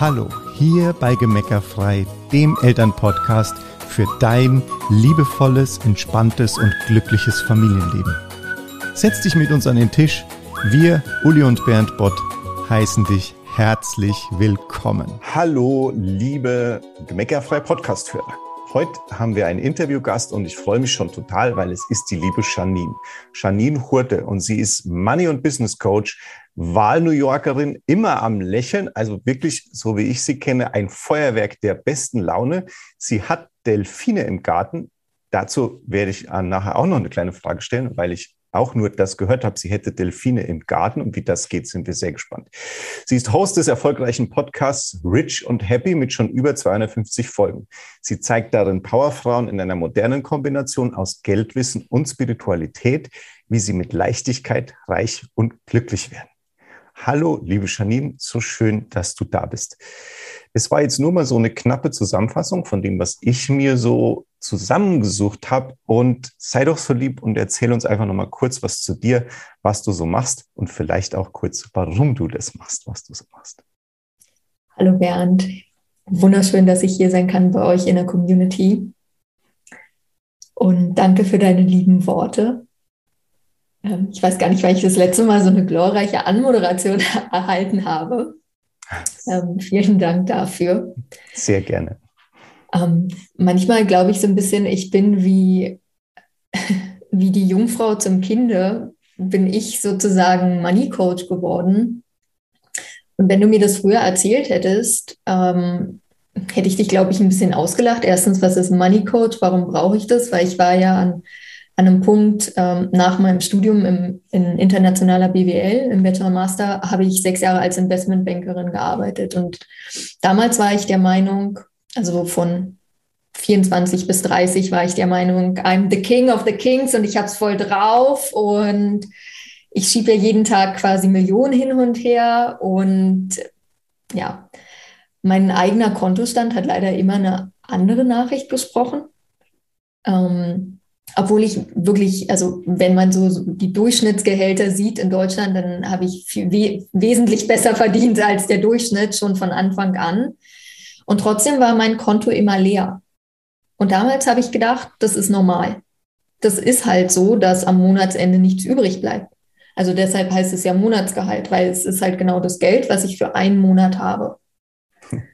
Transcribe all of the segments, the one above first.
Hallo, hier bei Gemeckerfrei, dem Elternpodcast für dein liebevolles, entspanntes und glückliches Familienleben. Setz dich mit uns an den Tisch. Wir, Uli und Bernd Bott, heißen dich herzlich willkommen. Hallo, liebe Gemeckerfrei Podcast-Hörer. Heute haben wir einen Interviewgast und ich freue mich schon total, weil es ist die liebe Janine. Janine Hurte und sie ist Money- und Business Coach, Wahl-New Yorkerin, immer am Lächeln, also wirklich, so wie ich sie kenne, ein Feuerwerk der besten Laune. Sie hat Delfine im Garten. Dazu werde ich nachher auch noch eine kleine Frage stellen, weil ich auch nur das gehört habe, sie hätte Delfine im Garten und wie das geht, sind wir sehr gespannt. Sie ist Host des erfolgreichen Podcasts Rich und Happy mit schon über 250 Folgen. Sie zeigt darin Powerfrauen in einer modernen Kombination aus Geldwissen und Spiritualität, wie sie mit Leichtigkeit reich und glücklich werden. Hallo, liebe Janine, so schön, dass du da bist. Es war jetzt nur mal so eine knappe Zusammenfassung von dem, was ich mir so zusammengesucht habe. Und sei doch so lieb und erzähl uns einfach nochmal kurz was zu dir, was du so machst und vielleicht auch kurz, warum du das machst, was du so machst. Hallo Bernd, wunderschön, dass ich hier sein kann bei euch in der Community. Und danke für deine lieben Worte. Ähm, ich weiß gar nicht, weil ich das letzte Mal so eine glorreiche Anmoderation erhalten habe. Ähm, vielen Dank dafür. Sehr gerne. Ähm, manchmal glaube ich so ein bisschen, ich bin wie, wie die Jungfrau zum Kinde, bin ich sozusagen Money Coach geworden. Und wenn du mir das früher erzählt hättest, ähm, hätte ich dich, glaube ich, ein bisschen ausgelacht. Erstens, was ist Money Coach? Warum brauche ich das? Weil ich war ja an, an einem Punkt ähm, nach meinem Studium im, in internationaler BWL, im Bachelor Master, habe ich sechs Jahre als Investmentbankerin gearbeitet. Und damals war ich der Meinung, also von 24 bis 30 war ich der Meinung, I'm the King of the Kings und ich habe es voll drauf und ich schiebe ja jeden Tag quasi Millionen hin und her und ja, mein eigener Kontostand hat leider immer eine andere Nachricht gesprochen. Ähm, obwohl ich wirklich, also wenn man so die Durchschnittsgehälter sieht in Deutschland, dann habe ich viel, we wesentlich besser verdient als der Durchschnitt schon von Anfang an. Und trotzdem war mein Konto immer leer. Und damals habe ich gedacht, das ist normal. Das ist halt so, dass am Monatsende nichts übrig bleibt. Also deshalb heißt es ja Monatsgehalt, weil es ist halt genau das Geld, was ich für einen Monat habe.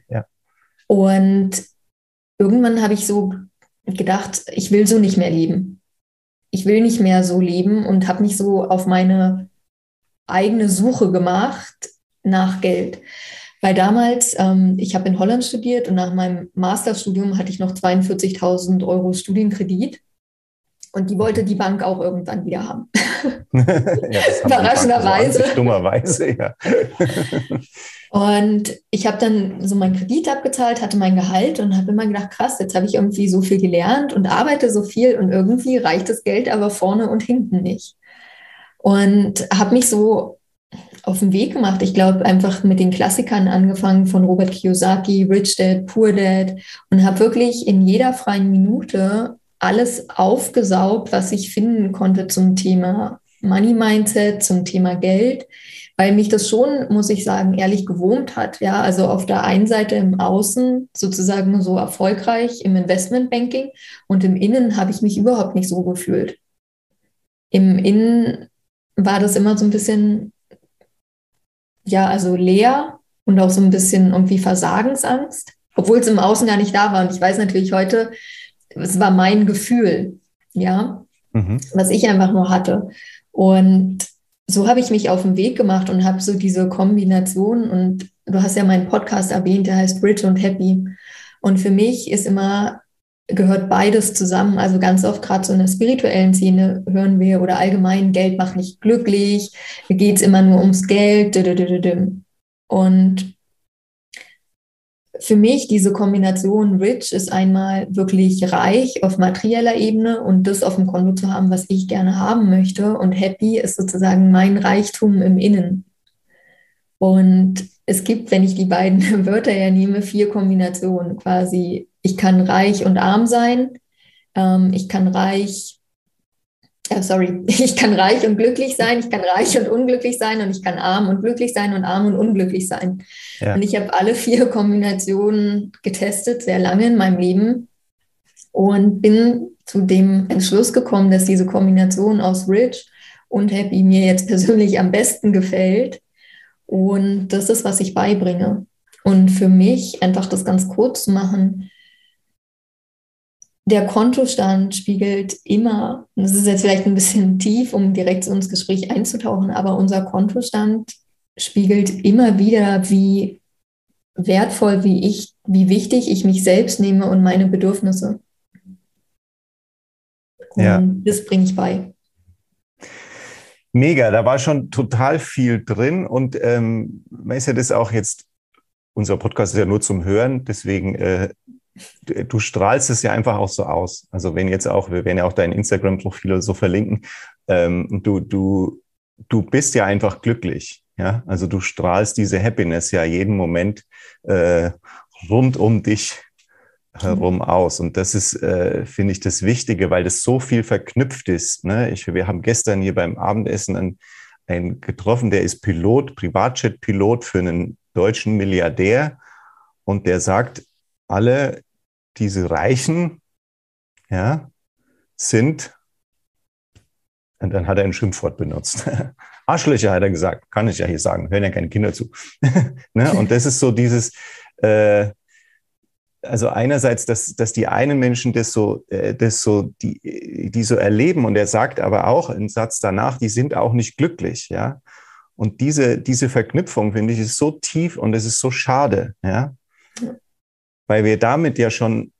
Ja. Und irgendwann habe ich so gedacht, ich will so nicht mehr leben. Ich will nicht mehr so leben und habe mich so auf meine eigene Suche gemacht nach Geld. Weil damals, ähm, ich habe in Holland studiert und nach meinem Masterstudium hatte ich noch 42.000 Euro Studienkredit. Und die wollte die Bank auch irgendwann wieder haben. ja, Überraschenderweise. So dummerweise, ja. und ich habe dann so meinen Kredit abgezahlt, hatte mein Gehalt und habe immer gedacht, krass, jetzt habe ich irgendwie so viel gelernt und arbeite so viel und irgendwie reicht das Geld aber vorne und hinten nicht. Und habe mich so auf den Weg gemacht. Ich glaube, einfach mit den Klassikern angefangen von Robert Kiyosaki, Rich Dad, Poor Dad und habe wirklich in jeder freien Minute alles aufgesaugt, was ich finden konnte zum Thema Money Mindset, zum Thema Geld, weil mich das schon, muss ich sagen, ehrlich gewurmt hat. Ja, also auf der einen Seite im Außen sozusagen so erfolgreich im Investmentbanking und im Innen habe ich mich überhaupt nicht so gefühlt. Im Innen war das immer so ein bisschen ja, also leer und auch so ein bisschen irgendwie Versagensangst, obwohl es im Außen gar nicht da war. Und ich weiß natürlich heute, es war mein Gefühl, ja, mhm. was ich einfach nur hatte. Und so habe ich mich auf den Weg gemacht und habe so diese Kombination und du hast ja meinen Podcast erwähnt, der heißt Rich und Happy. Und für mich ist immer gehört beides zusammen. Also ganz oft gerade so in der spirituellen Szene hören wir oder allgemein, Geld macht nicht glücklich, geht es immer nur ums Geld. Und für mich diese Kombination Rich ist einmal wirklich reich auf materieller Ebene und das auf dem Konto zu haben, was ich gerne haben möchte. Und Happy ist sozusagen mein Reichtum im Innen. Und es gibt, wenn ich die beiden Wörter ja nehme, vier Kombinationen quasi ich kann reich und arm sein. Ähm, ich kann reich äh, sorry, ich kann reich und glücklich sein, ich kann reich und unglücklich sein und ich kann arm und glücklich sein und arm und unglücklich sein. Ja. Und ich habe alle vier Kombinationen getestet, sehr lange in meinem Leben und bin zu dem Entschluss gekommen, dass diese Kombination aus Rich und Happy mir jetzt persönlich am besten gefällt. Und das ist, was ich beibringe. Und für mich, einfach das ganz kurz zu machen, der Kontostand spiegelt immer, das ist jetzt vielleicht ein bisschen tief, um direkt ins Gespräch einzutauchen, aber unser Kontostand spiegelt immer wieder, wie wertvoll, wie ich, wie wichtig ich mich selbst nehme und meine Bedürfnisse. Und ja. das bringe ich bei. Mega, da war schon total viel drin und ähm, man ist ja das auch jetzt, unser Podcast ist ja nur zum Hören, deswegen äh, du strahlst es ja einfach auch so aus. Also wenn jetzt auch, wir werden ja auch dein Instagram-Profil so verlinken, ähm, du, du, du bist ja einfach glücklich. Ja, also du strahlst diese Happiness ja jeden Moment äh, rund um dich herum mhm. aus. Und das ist, äh, finde ich, das Wichtige, weil das so viel verknüpft ist. Ne? Ich, wir haben gestern hier beim Abendessen einen, einen getroffen, der ist Pilot, Privatjet-Pilot für einen deutschen Milliardär. Und der sagt, alle diese Reichen, ja, sind, und dann hat er ein Schimpfwort benutzt. Arschlöcher hat er gesagt, kann ich ja hier sagen, hören ja keine Kinder zu. ne? Und das ist so dieses, äh, also einerseits, dass, dass die einen Menschen das so, äh, das so, die, die so erleben und er sagt aber auch einen Satz danach, die sind auch nicht glücklich, ja. Und diese, diese Verknüpfung, finde ich, ist so tief und es ist so schade, ja weil wir damit ja schon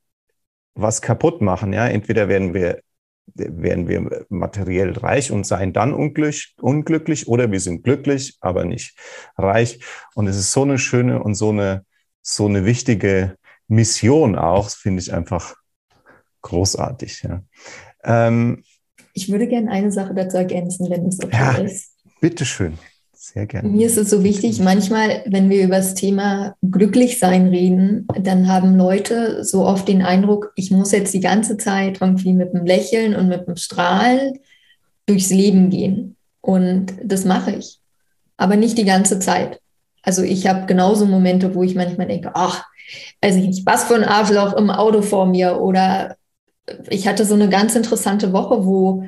was kaputt machen. Ja, entweder werden wir werden wir materiell reich und seien dann unglücklich, unglücklich oder wir sind glücklich, aber nicht reich. Und es ist so eine schöne und so eine, so eine wichtige Mission auch, finde ich einfach großartig. Ja. Ähm, ich würde gerne eine Sache dazu ergänzen, wenn es okay ja, ist. Bitteschön. Sehr gerne. Mir ist es so wichtig, manchmal, wenn wir über das Thema Glücklichsein reden, dann haben Leute so oft den Eindruck, ich muss jetzt die ganze Zeit irgendwie mit einem Lächeln und mit einem Strahlen durchs Leben gehen. Und das mache ich. Aber nicht die ganze Zeit. Also ich habe genauso Momente, wo ich manchmal denke, ach, weiß ich nicht, was für ein Arschloch im Auto vor mir. Oder ich hatte so eine ganz interessante Woche, wo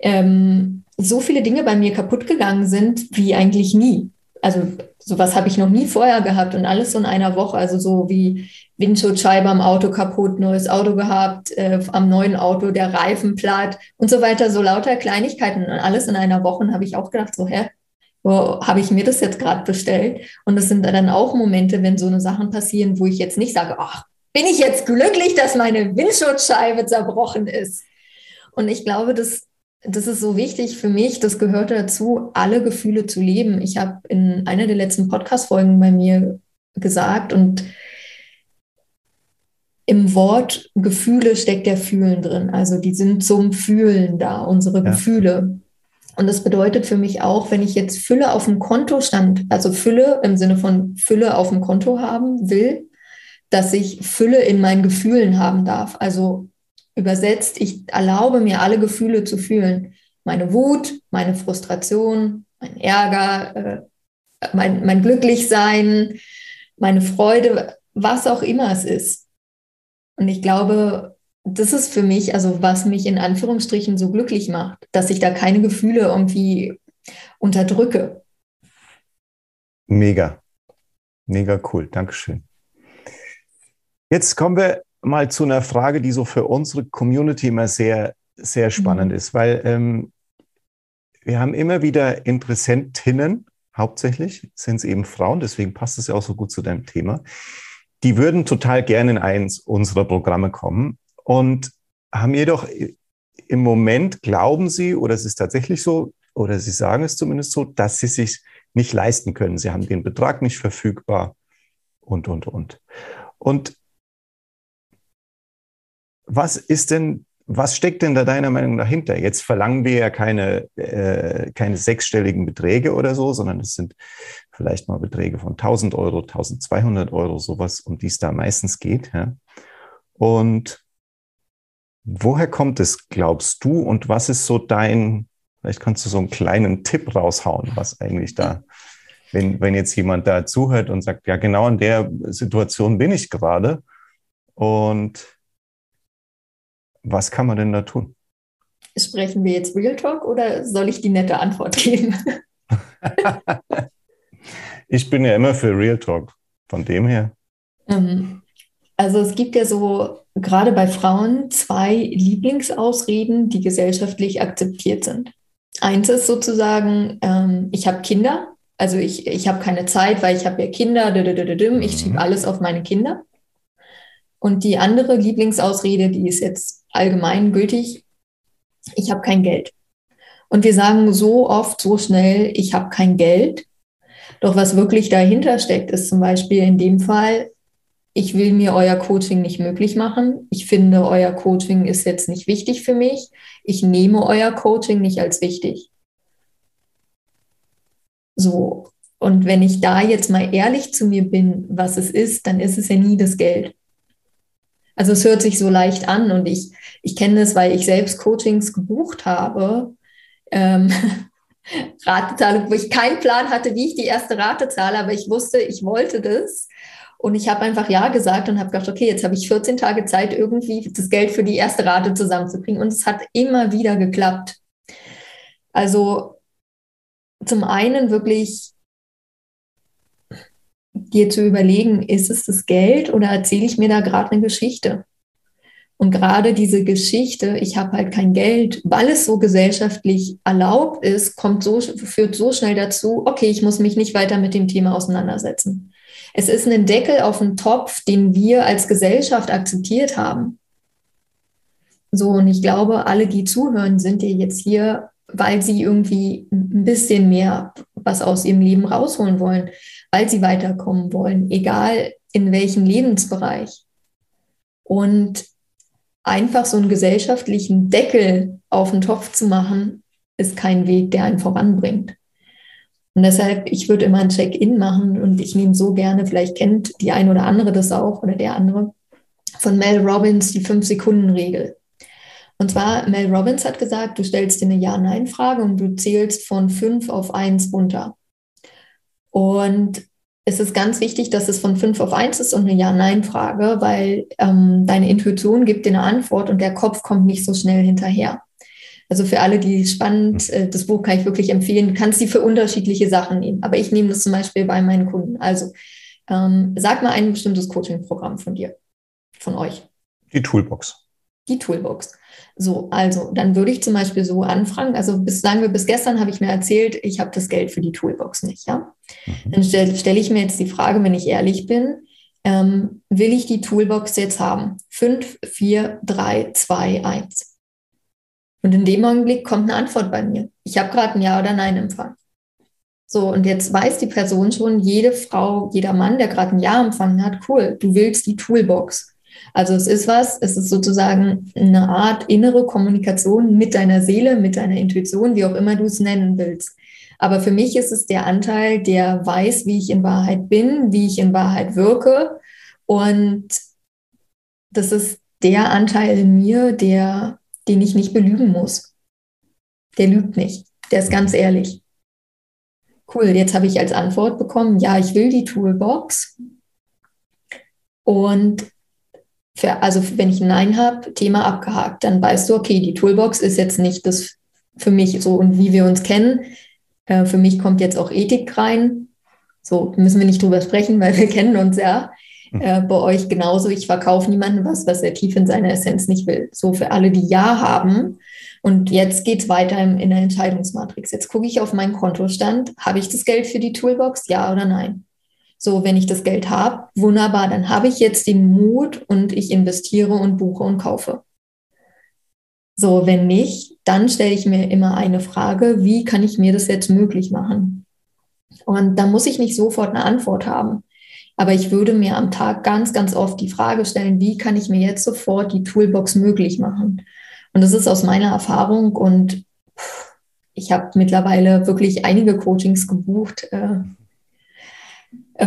ähm, so viele Dinge bei mir kaputt gegangen sind wie eigentlich nie. Also sowas habe ich noch nie vorher gehabt und alles so in einer Woche. Also so wie Windschutzscheibe am Auto kaputt, neues Auto gehabt, äh, am neuen Auto der Reifen platt und so weiter. So lauter Kleinigkeiten und alles in einer Woche. Und habe ich auch gedacht, so, hä, wo habe ich mir das jetzt gerade bestellt? Und das sind dann auch Momente, wenn so eine Sachen passieren, wo ich jetzt nicht sage, ach, bin ich jetzt glücklich, dass meine Windschutzscheibe zerbrochen ist. Und ich glaube, das das ist so wichtig für mich, das gehört dazu, alle Gefühle zu leben. Ich habe in einer der letzten Podcast-Folgen bei mir gesagt und im Wort Gefühle steckt der Fühlen drin. Also die sind zum Fühlen da, unsere ja. Gefühle. Und das bedeutet für mich auch, wenn ich jetzt Fülle auf dem Konto stand, also Fülle im Sinne von Fülle auf dem Konto haben will, dass ich Fülle in meinen Gefühlen haben darf. Also Übersetzt, ich erlaube mir alle Gefühle zu fühlen. Meine Wut, meine Frustration, mein Ärger, äh, mein, mein Glücklichsein, meine Freude, was auch immer es ist. Und ich glaube, das ist für mich, also was mich in Anführungsstrichen so glücklich macht, dass ich da keine Gefühle irgendwie unterdrücke. Mega. Mega cool. Dankeschön. Jetzt kommen wir mal zu einer Frage, die so für unsere Community immer sehr, sehr spannend mhm. ist, weil ähm, wir haben immer wieder Interessentinnen, hauptsächlich sind es eben Frauen, deswegen passt es ja auch so gut zu deinem Thema. Die würden total gerne in eins unserer Programme kommen und haben jedoch im Moment, glauben sie, oder es ist tatsächlich so, oder sie sagen es zumindest so, dass sie sich nicht leisten können. Sie haben den Betrag nicht verfügbar und, und, und. Und was ist denn, was steckt denn da deiner Meinung dahinter? Jetzt verlangen wir ja keine, äh, keine sechsstelligen Beträge oder so, sondern es sind vielleicht mal Beträge von 1000 Euro, 1200 Euro, sowas, um die es da meistens geht. Ja? Und Woher kommt es, glaubst du? Und was ist so dein, vielleicht kannst du so einen kleinen Tipp raushauen, was eigentlich da, wenn, wenn jetzt jemand da zuhört und sagt, ja, genau in der Situation bin ich gerade. Und was kann man denn da tun? Sprechen wir jetzt Real Talk oder soll ich die nette Antwort geben? ich bin ja immer für Real Talk, von dem her. Ähm, also es gibt ja so gerade bei Frauen zwei Lieblingsausreden, die gesellschaftlich akzeptiert sind. Eins ist sozusagen, ähm, ich habe Kinder, also ich, ich habe keine Zeit, weil ich habe ja Kinder, ich schiebe mhm. alles auf meine Kinder. Und die andere Lieblingsausrede, die ist jetzt allgemein gültig, ich habe kein Geld. Und wir sagen so oft, so schnell, ich habe kein Geld. Doch was wirklich dahinter steckt, ist zum Beispiel in dem Fall, ich will mir euer Coaching nicht möglich machen. Ich finde, euer Coaching ist jetzt nicht wichtig für mich. Ich nehme euer Coaching nicht als wichtig. So. Und wenn ich da jetzt mal ehrlich zu mir bin, was es ist, dann ist es ja nie das Geld. Also es hört sich so leicht an und ich, ich kenne das, weil ich selbst Coachings gebucht habe. Ähm, Ratezahlung, wo ich keinen Plan hatte, wie ich die erste Rate zahle, aber ich wusste, ich wollte das. Und ich habe einfach Ja gesagt und habe gedacht, okay, jetzt habe ich 14 Tage Zeit, irgendwie das Geld für die erste Rate zusammenzubringen. Und es hat immer wieder geklappt. Also zum einen wirklich dir zu überlegen, ist es das Geld oder erzähle ich mir da gerade eine Geschichte? Und gerade diese Geschichte, ich habe halt kein Geld, weil es so gesellschaftlich erlaubt ist, kommt so, führt so schnell dazu, okay, ich muss mich nicht weiter mit dem Thema auseinandersetzen. Es ist ein Deckel auf den Topf, den wir als Gesellschaft akzeptiert haben. So, und ich glaube, alle, die zuhören, sind dir jetzt hier, weil sie irgendwie ein bisschen mehr was aus ihrem Leben rausholen wollen, weil sie weiterkommen wollen, egal in welchem Lebensbereich. Und einfach so einen gesellschaftlichen Deckel auf den Topf zu machen, ist kein Weg, der einen voranbringt. Und deshalb, ich würde immer ein Check-in machen und ich nehme so gerne, vielleicht kennt die eine oder andere das auch oder der andere, von Mel Robbins die Fünf-Sekunden-Regel. Und zwar, Mel Robbins hat gesagt, du stellst dir eine Ja-Nein-Frage und du zählst von fünf auf eins runter. Und es ist ganz wichtig, dass es von fünf auf eins ist und eine Ja-Nein-Frage, weil ähm, deine Intuition gibt dir eine Antwort und der Kopf kommt nicht so schnell hinterher. Also für alle, die spannend, äh, das Buch kann ich wirklich empfehlen. Du kannst sie für unterschiedliche Sachen nehmen. Aber ich nehme das zum Beispiel bei meinen Kunden. Also ähm, sag mal ein bestimmtes Coaching-Programm von dir, von euch. Die Toolbox. Die Toolbox. So, also dann würde ich zum Beispiel so anfragen, also bis sagen wir, bis gestern habe ich mir erzählt, ich habe das Geld für die Toolbox nicht, ja. Mhm. Dann stelle stell ich mir jetzt die Frage, wenn ich ehrlich bin, ähm, will ich die Toolbox jetzt haben? 5, 4, 3, 2, 1. Und in dem Augenblick kommt eine Antwort bei mir. Ich habe gerade ein Ja oder Nein empfangen. So, und jetzt weiß die Person schon, jede Frau, jeder Mann, der gerade ein Ja empfangen hat, cool, du willst die Toolbox. Also es ist was, es ist sozusagen eine Art innere Kommunikation mit deiner Seele, mit deiner Intuition, wie auch immer du es nennen willst. Aber für mich ist es der Anteil, der weiß, wie ich in Wahrheit bin, wie ich in Wahrheit wirke. Und das ist der Anteil in mir, der, den ich nicht belügen muss. Der lügt nicht. Der ist ganz ehrlich. Cool, jetzt habe ich als Antwort bekommen, ja, ich will die Toolbox. Und für, also wenn ich ein Nein habe, Thema abgehakt, dann weißt du, okay, die Toolbox ist jetzt nicht das für mich so und wie wir uns kennen. Äh, für mich kommt jetzt auch Ethik rein. So müssen wir nicht drüber sprechen, weil wir kennen uns ja. Hm. Äh, bei euch genauso. Ich verkaufe niemandem was, was er tief in seiner Essenz nicht will. So für alle, die Ja haben. Und jetzt geht es weiter in, in der Entscheidungsmatrix. Jetzt gucke ich auf meinen Kontostand. Habe ich das Geld für die Toolbox? Ja oder nein? So, wenn ich das Geld habe, wunderbar, dann habe ich jetzt den Mut und ich investiere und buche und kaufe. So, wenn nicht, dann stelle ich mir immer eine Frage, wie kann ich mir das jetzt möglich machen? Und da muss ich nicht sofort eine Antwort haben. Aber ich würde mir am Tag ganz, ganz oft die Frage stellen, wie kann ich mir jetzt sofort die Toolbox möglich machen? Und das ist aus meiner Erfahrung und ich habe mittlerweile wirklich einige Coachings gebucht, äh,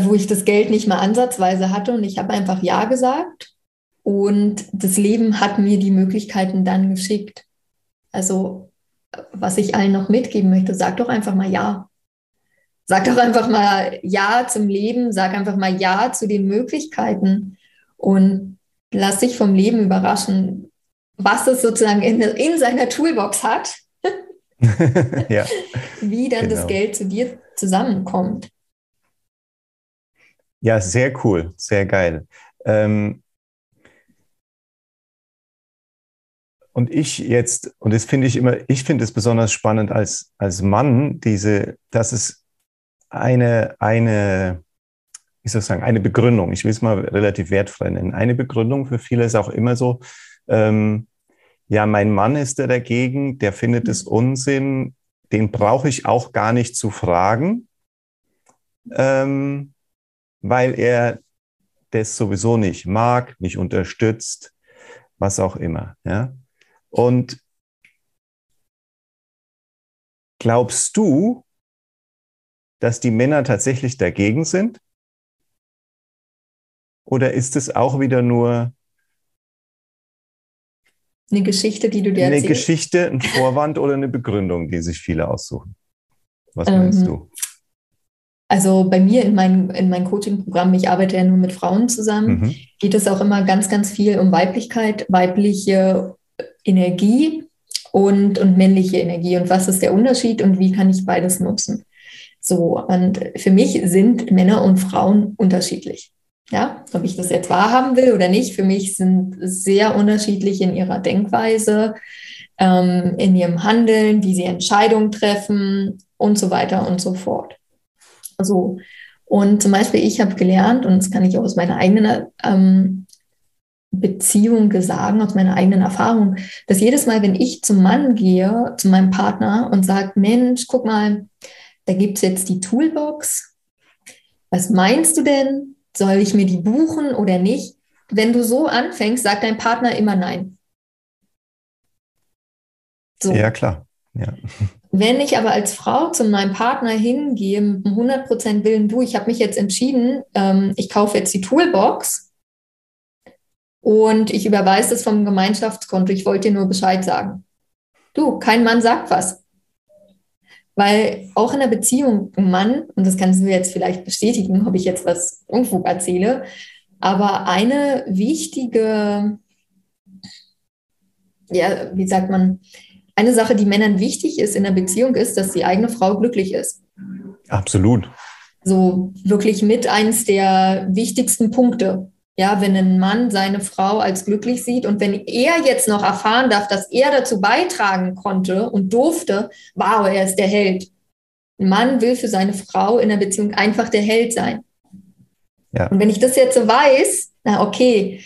wo ich das Geld nicht mal ansatzweise hatte und ich habe einfach Ja gesagt. Und das Leben hat mir die Möglichkeiten dann geschickt. Also, was ich allen noch mitgeben möchte, sag doch einfach mal Ja. Sag doch einfach mal Ja zum Leben, sag einfach mal Ja zu den Möglichkeiten und lass dich vom Leben überraschen, was es sozusagen in, in seiner Toolbox hat, ja, wie dann genau. das Geld zu dir zusammenkommt. Ja, sehr cool, sehr geil. Ähm, und ich jetzt, und das finde ich immer, ich finde es besonders spannend als, als Mann, diese, dass es eine, eine, wie soll ich sagen, eine Begründung, ich will es mal relativ wertfrei nennen, eine Begründung für viele ist auch immer so, ähm, ja, mein Mann ist da dagegen, der findet es Unsinn, den brauche ich auch gar nicht zu fragen, ähm, weil er das sowieso nicht mag, nicht unterstützt, was auch immer. Ja? Und glaubst du, dass die Männer tatsächlich dagegen sind? Oder ist es auch wieder nur eine Geschichte, die du dir erzählst? Eine Geschichte, ein Vorwand oder eine Begründung, die sich viele aussuchen. Was meinst ähm, du? Also bei mir in, mein, in meinem Coaching-Programm, ich arbeite ja nur mit Frauen zusammen, mhm. geht es auch immer ganz, ganz viel um Weiblichkeit, weibliche Energie und, und männliche Energie und was ist der Unterschied und wie kann ich beides nutzen. So, und für mich sind Männer und Frauen unterschiedlich. Ja, ob ich das jetzt wahrhaben will oder nicht, für mich sind sehr unterschiedlich in ihrer Denkweise, ähm, in ihrem Handeln, wie sie Entscheidungen treffen und so weiter und so fort. So. Und zum Beispiel, ich habe gelernt, und das kann ich auch aus meiner eigenen ähm, Beziehung sagen, aus meiner eigenen Erfahrung, dass jedes Mal, wenn ich zum Mann gehe, zu meinem Partner und sage, Mensch, guck mal, da gibt es jetzt die Toolbox. Was meinst du denn? Soll ich mir die buchen oder nicht? Wenn du so anfängst, sagt dein Partner immer nein. So. Ja, klar. Ja. Wenn ich aber als Frau zu meinem Partner hingehe, mit einem 100% Willen, du, ich habe mich jetzt entschieden, ähm, ich kaufe jetzt die Toolbox und ich überweise das vom Gemeinschaftskonto, ich wollte dir nur Bescheid sagen. Du, kein Mann sagt was. Weil auch in der Beziehung ein Mann, und das kannst du jetzt vielleicht bestätigen, ob ich jetzt was Unfug erzähle, aber eine wichtige, ja, wie sagt man, eine Sache, die Männern wichtig ist in der Beziehung, ist, dass die eigene Frau glücklich ist. Absolut. So wirklich mit eins der wichtigsten Punkte. Ja, wenn ein Mann seine Frau als glücklich sieht und wenn er jetzt noch erfahren darf, dass er dazu beitragen konnte und durfte, wow, er ist der Held. Ein Mann will für seine Frau in der Beziehung einfach der Held sein. Ja. Und wenn ich das jetzt so weiß, na okay,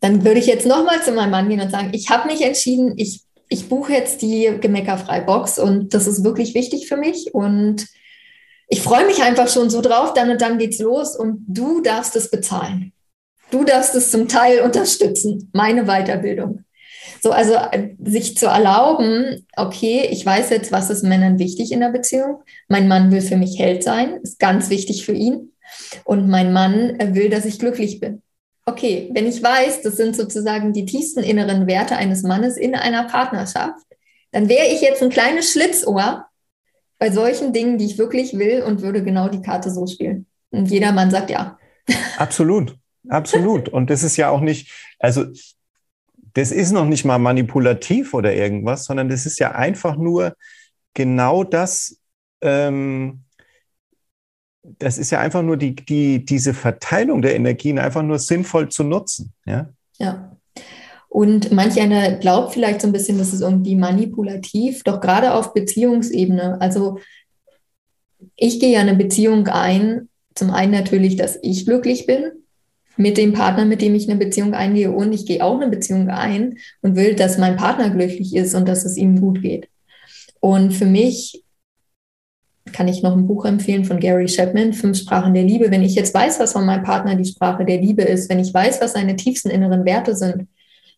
dann würde ich jetzt nochmal zu meinem Mann gehen und sagen, ich habe mich entschieden, ich, ich buche jetzt die gemeckerfrei Box und das ist wirklich wichtig für mich und ich freue mich einfach schon so drauf, dann und dann geht's los und du darfst es bezahlen. Du darfst es zum Teil unterstützen, meine Weiterbildung. So, also äh, sich zu erlauben, okay, ich weiß jetzt, was ist Männern wichtig in der Beziehung. Mein Mann will für mich Held sein, ist ganz wichtig für ihn. Und mein Mann will, dass ich glücklich bin. Okay, wenn ich weiß, das sind sozusagen die tiefsten inneren Werte eines Mannes in einer Partnerschaft, dann wäre ich jetzt ein kleines Schlitzohr bei solchen Dingen, die ich wirklich will und würde genau die Karte so spielen. Und jeder Mann sagt ja. Absolut. Absolut. Und das ist ja auch nicht, also das ist noch nicht mal manipulativ oder irgendwas, sondern das ist ja einfach nur genau das, ähm, das ist ja einfach nur die, die, diese Verteilung der Energien einfach nur sinnvoll zu nutzen. Ja. ja. Und manch einer glaubt vielleicht so ein bisschen, das ist irgendwie manipulativ, doch gerade auf Beziehungsebene. Also ich gehe ja eine Beziehung ein, zum einen natürlich, dass ich glücklich bin, mit dem Partner, mit dem ich eine Beziehung eingehe und ich gehe auch eine Beziehung ein und will, dass mein Partner glücklich ist und dass es ihm gut geht. Und für mich kann ich noch ein Buch empfehlen von Gary Chapman, Fünf Sprachen der Liebe. Wenn ich jetzt weiß, was von meinem Partner die Sprache der Liebe ist, wenn ich weiß, was seine tiefsten inneren Werte sind,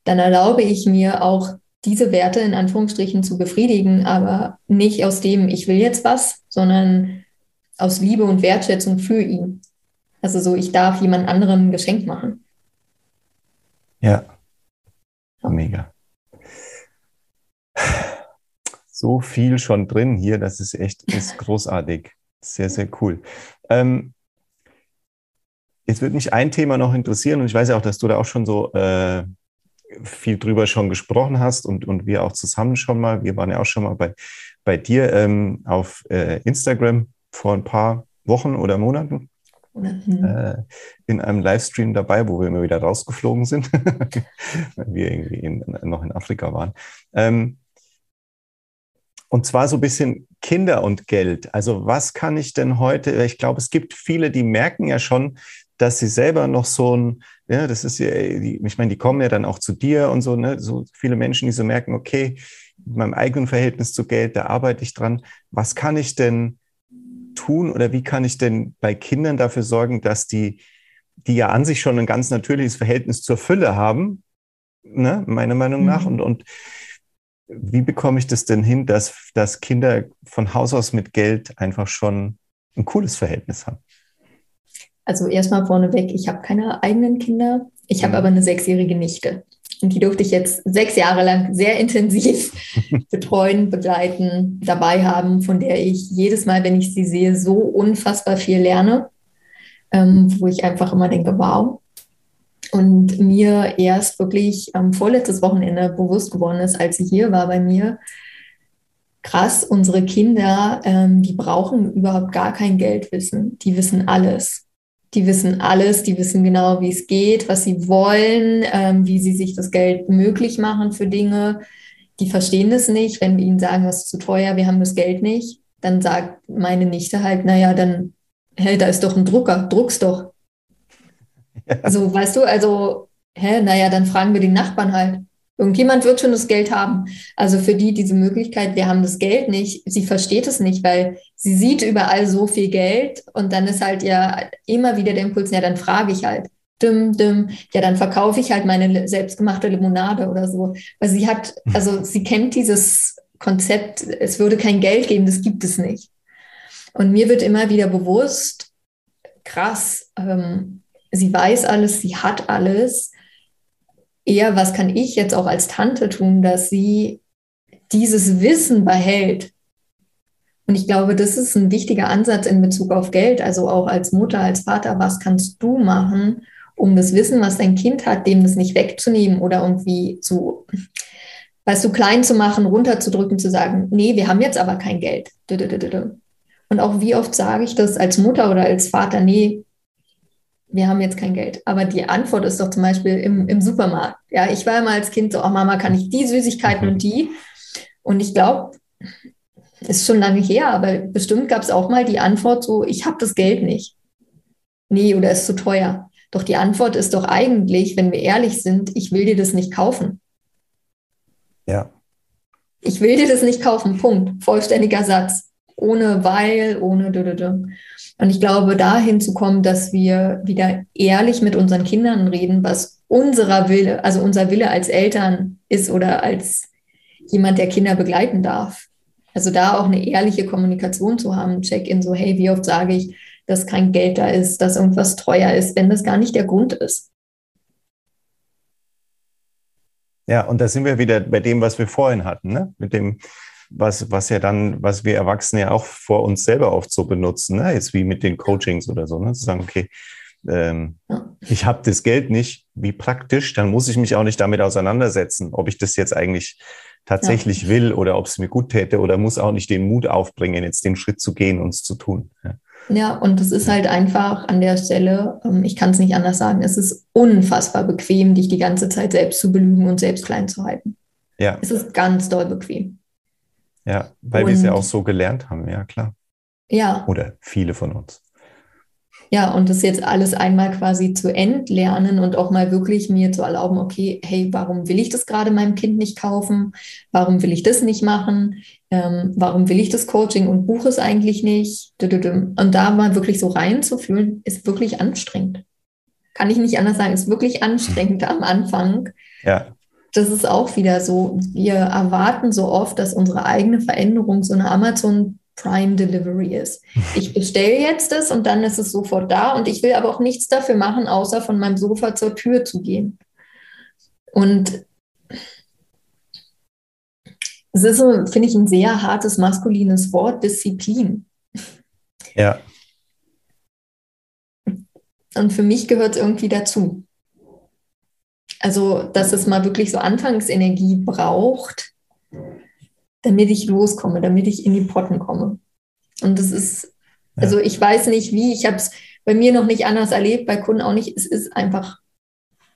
dann erlaube ich mir auch diese Werte in Anführungsstrichen zu befriedigen, aber nicht aus dem, ich will jetzt was, sondern aus Liebe und Wertschätzung für ihn. Also so, ich darf jemand anderem ein Geschenk machen. Ja. Mega. So viel schon drin hier, das ist echt ist großartig. Sehr, sehr cool. Ähm, jetzt würde mich ein Thema noch interessieren und ich weiß ja auch, dass du da auch schon so äh, viel drüber schon gesprochen hast und, und wir auch zusammen schon mal, wir waren ja auch schon mal bei, bei dir ähm, auf äh, Instagram vor ein paar Wochen oder Monaten mhm. äh, in einem Livestream dabei, wo wir immer wieder rausgeflogen sind, weil wir irgendwie in, noch in Afrika waren. Ähm, und zwar so ein bisschen Kinder und Geld. Also was kann ich denn heute, ich glaube, es gibt viele, die merken ja schon, dass sie selber noch so ein, ja, das ist ja, ich meine, die kommen ja dann auch zu dir und so, ne, so viele Menschen, die so merken, okay, mit meinem eigenen Verhältnis zu Geld, da arbeite ich dran. Was kann ich denn tun oder wie kann ich denn bei Kindern dafür sorgen, dass die, die ja an sich schon ein ganz natürliches Verhältnis zur Fülle haben, ne, meiner Meinung nach, mhm. und, und wie bekomme ich das denn hin, dass, dass Kinder von Haus aus mit Geld einfach schon ein cooles Verhältnis haben? Also erstmal vorneweg, ich habe keine eigenen Kinder. Ich habe mhm. aber eine sechsjährige Nichte. Und die durfte ich jetzt sechs Jahre lang sehr intensiv betreuen, begleiten, dabei haben, von der ich jedes Mal, wenn ich sie sehe, so unfassbar viel lerne, ähm, wo ich einfach immer denke, wow. Und mir erst wirklich am vorletztes Wochenende bewusst geworden ist, als sie hier war bei mir, krass, unsere Kinder, ähm, die brauchen überhaupt gar kein Geldwissen, die wissen alles die wissen alles, die wissen genau, wie es geht, was sie wollen, ähm, wie sie sich das Geld möglich machen für Dinge. Die verstehen das nicht, wenn wir ihnen sagen, das ist zu teuer, wir haben das Geld nicht. Dann sagt meine Nichte halt, naja, dann, hä, da ist doch ein Drucker, druck's doch. Ja. So, weißt du, also, hä, naja, dann fragen wir den Nachbarn halt. Irgendjemand wird schon das Geld haben. Also für die diese Möglichkeit, wir haben das Geld nicht, sie versteht es nicht, weil sie sieht überall so viel Geld und dann ist halt ja immer wieder der Impuls, ja, dann frage ich halt. Dim, dim, ja, dann verkaufe ich halt meine selbstgemachte Limonade oder so. Weil sie hat, also sie kennt dieses Konzept, es würde kein Geld geben, das gibt es nicht. Und mir wird immer wieder bewusst, krass, ähm, sie weiß alles, sie hat alles eher, was kann ich jetzt auch als Tante tun, dass sie dieses Wissen behält. Und ich glaube, das ist ein wichtiger Ansatz in Bezug auf Geld, also auch als Mutter, als Vater, was kannst du machen, um das Wissen, was dein Kind hat, dem das nicht wegzunehmen oder irgendwie zu, weißt du, klein zu machen, runterzudrücken, zu sagen, nee, wir haben jetzt aber kein Geld. Und auch wie oft sage ich das als Mutter oder als Vater, nee, wir haben jetzt kein Geld. Aber die Antwort ist doch zum Beispiel im, im Supermarkt. Ja, ich war immer als Kind so, oh Mama, kann ich die Süßigkeiten und die? Und ich glaube, ist schon lange her, aber bestimmt gab es auch mal die Antwort so, ich habe das Geld nicht. Nee, oder ist zu teuer. Doch die Antwort ist doch eigentlich, wenn wir ehrlich sind, ich will dir das nicht kaufen. Ja. Ich will dir das nicht kaufen, Punkt. Vollständiger Satz. Ohne weil, ohne. Und ich glaube, dahin zu kommen, dass wir wieder ehrlich mit unseren Kindern reden, was unserer Wille, also unser Wille als Eltern ist oder als jemand, der Kinder begleiten darf. Also da auch eine ehrliche Kommunikation zu haben, Check-in, so, hey, wie oft sage ich, dass kein Geld da ist, dass irgendwas teuer ist, wenn das gar nicht der Grund ist. Ja, und da sind wir wieder bei dem, was wir vorhin hatten, ne? mit dem, was, was ja dann, was wir Erwachsene ja auch vor uns selber oft so benutzen, ne? jetzt wie mit den Coachings oder so, ne? zu sagen, okay, ähm, ja. ich habe das Geld nicht, wie praktisch, dann muss ich mich auch nicht damit auseinandersetzen, ob ich das jetzt eigentlich tatsächlich ja. will oder ob es mir gut täte oder muss auch nicht den Mut aufbringen, jetzt den Schritt zu gehen und es zu tun. Ja. Ja, und es ist halt einfach an der Stelle, ähm, ich kann es nicht anders sagen, es ist unfassbar bequem, dich die ganze Zeit selbst zu belügen und selbst klein zu halten. Ja. Es ist ganz doll bequem. Ja, weil wir es ja auch so gelernt haben, ja klar. Ja. Oder viele von uns. Ja, und das jetzt alles einmal quasi zu entlernen und auch mal wirklich mir zu erlauben, okay, hey, warum will ich das gerade meinem Kind nicht kaufen? Warum will ich das nicht machen? Ähm, warum will ich das Coaching und buche es eigentlich nicht? Und da mal wirklich so reinzufühlen, ist wirklich anstrengend. Kann ich nicht anders sagen, ist wirklich anstrengend am Anfang. Ja das ist auch wieder so, wir erwarten so oft, dass unsere eigene Veränderung so eine Amazon Prime Delivery ist. Ich bestelle jetzt das und dann ist es sofort da und ich will aber auch nichts dafür machen, außer von meinem Sofa zur Tür zu gehen. Und es ist so, finde ich, ein sehr hartes maskulines Wort, Disziplin. Ja. Und für mich gehört es irgendwie dazu. Also, dass es mal wirklich so Anfangsenergie braucht, damit ich loskomme, damit ich in die Potten komme. Und das ist, also ich weiß nicht wie, ich habe es bei mir noch nicht anders erlebt, bei Kunden auch nicht. Es ist einfach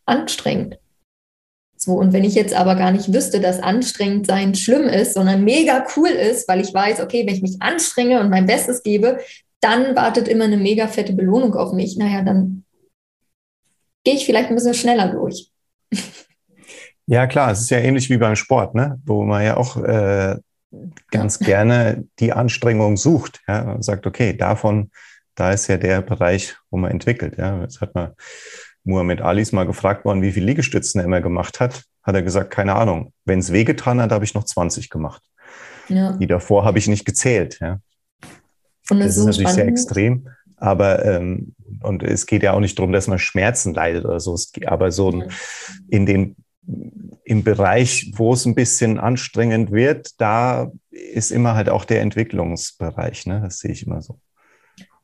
anstrengend. So, und wenn ich jetzt aber gar nicht wüsste, dass anstrengend sein schlimm ist, sondern mega cool ist, weil ich weiß, okay, wenn ich mich anstrenge und mein Bestes gebe, dann wartet immer eine mega fette Belohnung auf mich. Naja, dann gehe ich vielleicht ein bisschen schneller durch. Ja, klar, es ist ja ähnlich wie beim Sport, ne? wo man ja auch äh, ganz gerne die Anstrengung sucht. Ja? Und sagt, okay, davon, da ist ja der Bereich, wo man entwickelt. Ja? Jetzt hat man Muhammad Ali ist mal gefragt worden, wie viele Liegestützen er immer gemacht hat. Hat er gesagt, keine Ahnung. Wenn es wehgetan hat, habe ich noch 20 gemacht. Ja. Die davor habe ich nicht gezählt. Ja. Und das, das ist, natürlich sehr extrem. Aber ähm, und es geht ja auch nicht darum, dass man Schmerzen leidet oder so. Aber so ein, in den im Bereich, wo es ein bisschen anstrengend wird, da ist immer halt auch der Entwicklungsbereich. Ne? Das sehe ich immer so.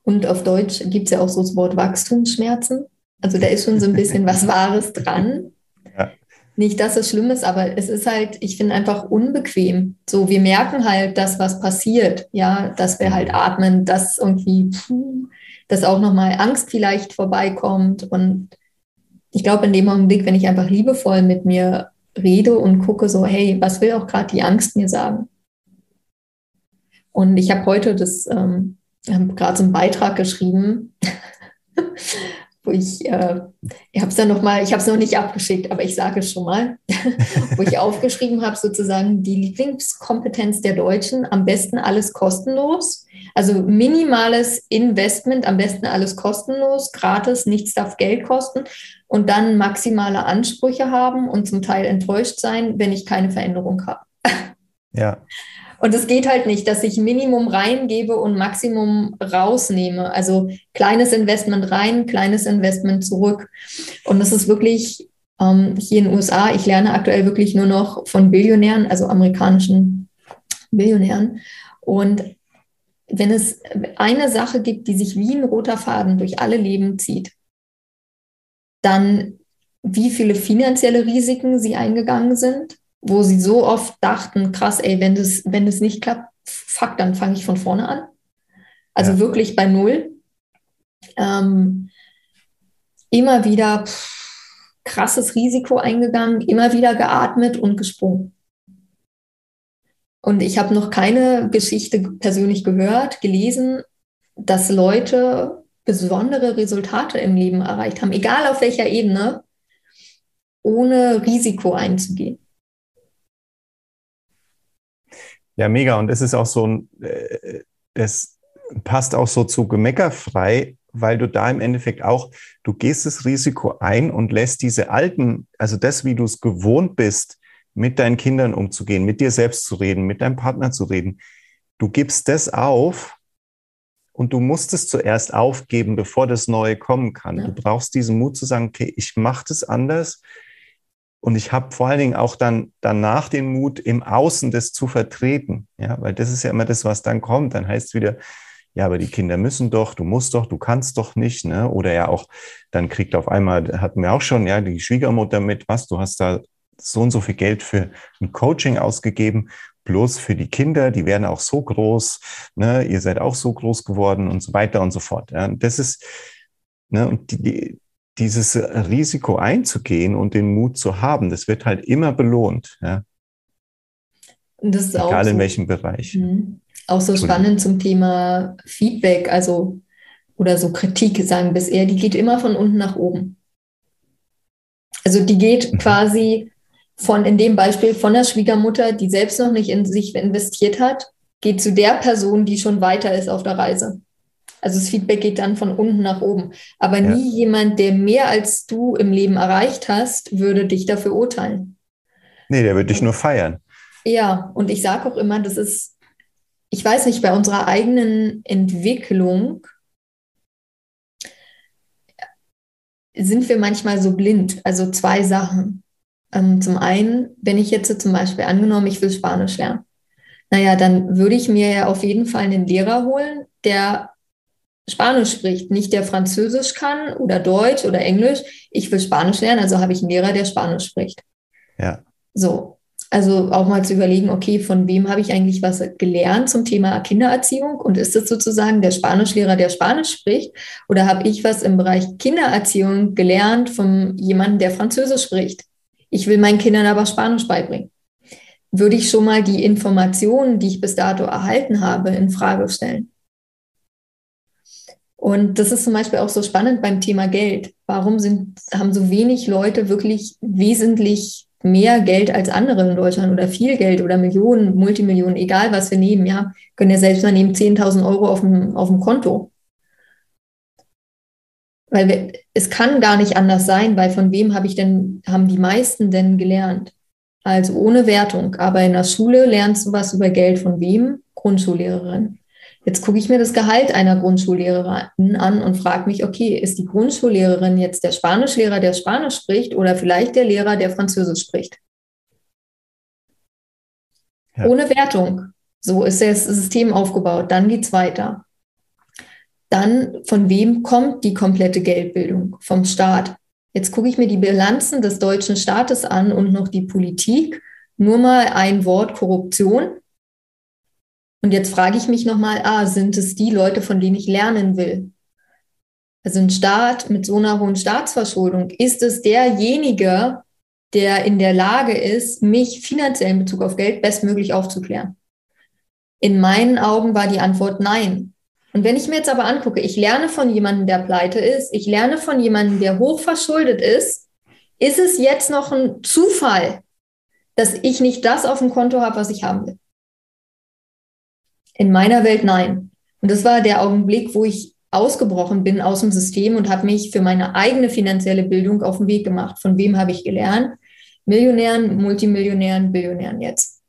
Und auf Deutsch gibt es ja auch so das Wort Wachstumsschmerzen. Also da ist schon so ein bisschen was Wahres dran. Ja. Nicht, dass es schlimm ist, aber es ist halt, ich finde einfach unbequem. So, wir merken halt, dass was passiert, ja, dass wir halt atmen, dass irgendwie, puh, dass auch nochmal Angst vielleicht vorbeikommt. Und ich glaube, in dem Augenblick, wenn ich einfach liebevoll mit mir rede und gucke so, hey, was will auch gerade die Angst mir sagen? Und ich habe heute das, ähm, gerade so einen Beitrag geschrieben, wo ich, äh, ich habe es dann noch mal, ich habe es noch nicht abgeschickt, aber ich sage es schon mal, wo ich aufgeschrieben habe, sozusagen die Lieblingskompetenz der Deutschen, am besten alles kostenlos. Also minimales Investment, am besten alles kostenlos, gratis, nichts darf Geld kosten und dann maximale Ansprüche haben und zum Teil enttäuscht sein, wenn ich keine Veränderung habe. Ja. Und es geht halt nicht, dass ich Minimum reingebe und Maximum rausnehme. Also kleines Investment rein, kleines Investment zurück. Und das ist wirklich ähm, hier in den USA, ich lerne aktuell wirklich nur noch von Billionären, also amerikanischen Billionären. Und wenn es eine Sache gibt, die sich wie ein roter Faden durch alle Leben zieht, dann wie viele finanzielle Risiken sie eingegangen sind, wo sie so oft dachten, krass, ey, wenn das, wenn das nicht klappt, fuck, dann fange ich von vorne an. Also ja. wirklich bei Null. Ähm, immer wieder pff, krasses Risiko eingegangen, immer wieder geatmet und gesprungen. Und ich habe noch keine Geschichte persönlich gehört, gelesen, dass Leute besondere Resultate im Leben erreicht haben, egal auf welcher Ebene, ohne Risiko einzugehen. Ja, mega. Und es ist auch so ein, äh, das passt auch so zu gemeckerfrei, weil du da im Endeffekt auch, du gehst das Risiko ein und lässt diese alten, also das, wie du es gewohnt bist, mit deinen Kindern umzugehen, mit dir selbst zu reden, mit deinem Partner zu reden, du gibst das auf und du musst es zuerst aufgeben, bevor das Neue kommen kann. Ja. Du brauchst diesen Mut zu sagen, okay, ich mache das anders, und ich habe vor allen Dingen auch dann danach den Mut, im Außen das zu vertreten. Ja, weil das ist ja immer das, was dann kommt. Dann heißt es wieder, ja, aber die Kinder müssen doch, du musst doch, du kannst doch nicht, ne? Oder ja auch, dann kriegt auf einmal, hatten wir auch schon, ja, die Schwiegermutter mit, was, du hast da so und so viel Geld für ein Coaching ausgegeben, bloß für die Kinder, die werden auch so groß, ne? Ihr seid auch so groß geworden und so weiter und so fort. Ja? Das ist, ne, und die, die, dieses Risiko einzugehen und den Mut zu haben, das wird halt immer belohnt. Ja? Das ist Egal so, in welchem Bereich. Mh. Auch so spannend zum Thema Feedback, also oder so Kritik sagen bisher, die geht immer von unten nach oben. Also die geht mhm. quasi von, in dem Beispiel von der Schwiegermutter, die selbst noch nicht in sich investiert hat, geht zu der Person, die schon weiter ist auf der Reise. Also das Feedback geht dann von unten nach oben. Aber ja. nie jemand, der mehr als du im Leben erreicht hast, würde dich dafür urteilen. Nee, der würde dich nur feiern. Ja, und ich sage auch immer, das ist, ich weiß nicht, bei unserer eigenen Entwicklung sind wir manchmal so blind. Also zwei Sachen. Ähm, zum einen, wenn ich jetzt zum Beispiel angenommen, ich will Spanisch lernen, naja, dann würde ich mir ja auf jeden Fall einen Lehrer holen, der Spanisch spricht, nicht der Französisch kann oder Deutsch oder Englisch. Ich will Spanisch lernen, also habe ich einen Lehrer, der Spanisch spricht. Ja. So, also auch mal zu überlegen, okay, von wem habe ich eigentlich was gelernt zum Thema Kindererziehung und ist es sozusagen der Spanischlehrer, der Spanisch spricht oder habe ich was im Bereich Kindererziehung gelernt von jemandem, der Französisch spricht? Ich will meinen Kindern aber Spanisch beibringen. Würde ich schon mal die Informationen, die ich bis dato erhalten habe, in Frage stellen? Und das ist zum Beispiel auch so spannend beim Thema Geld. Warum sind, haben so wenig Leute wirklich wesentlich mehr Geld als andere in Deutschland oder viel Geld oder Millionen, Multimillionen, egal was wir nehmen, ja, können ja selbst mal nehmen 10.000 Euro auf dem, auf dem Konto. Weil wir, es kann gar nicht anders sein, weil von wem habe ich denn, haben die meisten denn gelernt? Also ohne Wertung. Aber in der Schule lernst du was über Geld von wem? Grundschullehrerin. Jetzt gucke ich mir das Gehalt einer Grundschullehrerin an und frage mich, okay, ist die Grundschullehrerin jetzt der Spanischlehrer, der Spanisch spricht oder vielleicht der Lehrer, der Französisch spricht? Ja. Ohne Wertung. So ist das System aufgebaut. Dann geht es weiter. Dann, von wem kommt die komplette Geldbildung? Vom Staat. Jetzt gucke ich mir die Bilanzen des deutschen Staates an und noch die Politik. Nur mal ein Wort Korruption und jetzt frage ich mich nochmal, ah, sind es die Leute, von denen ich lernen will? Also ein Staat mit so einer hohen Staatsverschuldung, ist es derjenige, der in der Lage ist, mich finanziell in Bezug auf Geld bestmöglich aufzuklären? In meinen Augen war die Antwort nein. Und wenn ich mir jetzt aber angucke, ich lerne von jemandem, der pleite ist, ich lerne von jemandem, der hochverschuldet ist, ist es jetzt noch ein Zufall, dass ich nicht das auf dem Konto habe, was ich haben will? In meiner Welt nein. Und das war der Augenblick, wo ich ausgebrochen bin aus dem System und habe mich für meine eigene finanzielle Bildung auf den Weg gemacht. Von wem habe ich gelernt? Millionären, Multimillionären, Billionären jetzt.